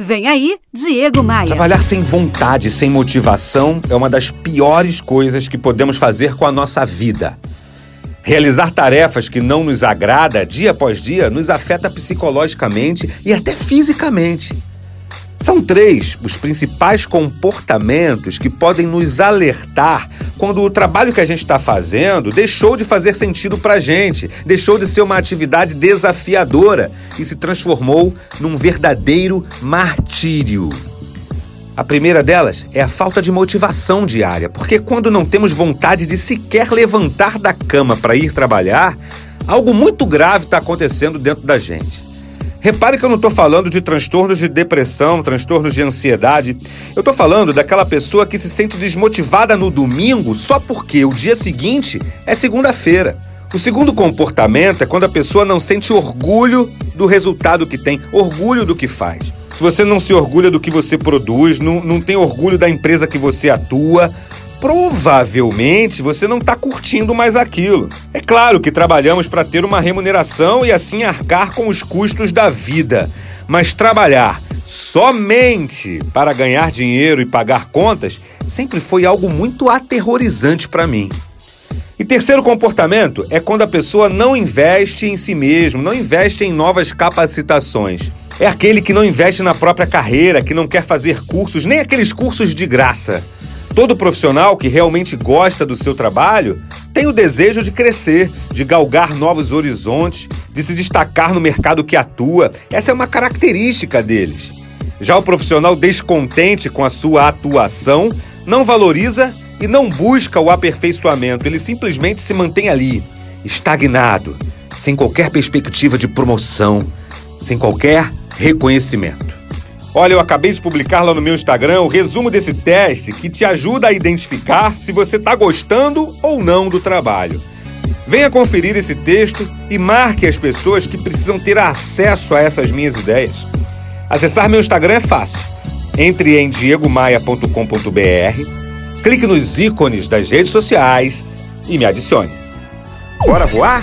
Vem aí, Diego Maia. Trabalhar sem vontade, sem motivação, é uma das piores coisas que podemos fazer com a nossa vida. Realizar tarefas que não nos agrada dia após dia nos afeta psicologicamente e até fisicamente. São três os principais comportamentos que podem nos alertar quando o trabalho que a gente está fazendo deixou de fazer sentido para a gente, deixou de ser uma atividade desafiadora e se transformou num verdadeiro martírio. A primeira delas é a falta de motivação diária, porque quando não temos vontade de sequer levantar da cama para ir trabalhar, algo muito grave está acontecendo dentro da gente. Repare que eu não estou falando de transtornos de depressão, transtornos de ansiedade. Eu estou falando daquela pessoa que se sente desmotivada no domingo só porque o dia seguinte é segunda-feira. O segundo comportamento é quando a pessoa não sente orgulho do resultado que tem, orgulho do que faz. Se você não se orgulha do que você produz, não, não tem orgulho da empresa que você atua, provavelmente você não está curtindo mais aquilo. É claro que trabalhamos para ter uma remuneração e assim arcar com os custos da vida, mas trabalhar somente para ganhar dinheiro e pagar contas sempre foi algo muito aterrorizante para mim. E terceiro comportamento é quando a pessoa não investe em si mesmo, não investe em novas capacitações. É aquele que não investe na própria carreira, que não quer fazer cursos, nem aqueles cursos de graça. Todo profissional que realmente gosta do seu trabalho tem o desejo de crescer, de galgar novos horizontes, de se destacar no mercado que atua. Essa é uma característica deles. Já o profissional descontente com a sua atuação não valoriza e não busca o aperfeiçoamento, ele simplesmente se mantém ali, estagnado, sem qualquer perspectiva de promoção, sem qualquer reconhecimento. Olha, eu acabei de publicar lá no meu Instagram o resumo desse teste que te ajuda a identificar se você está gostando ou não do trabalho. Venha conferir esse texto e marque as pessoas que precisam ter acesso a essas minhas ideias. Acessar meu Instagram é fácil. Entre em diegomaia.com.br, clique nos ícones das redes sociais e me adicione. Bora voar?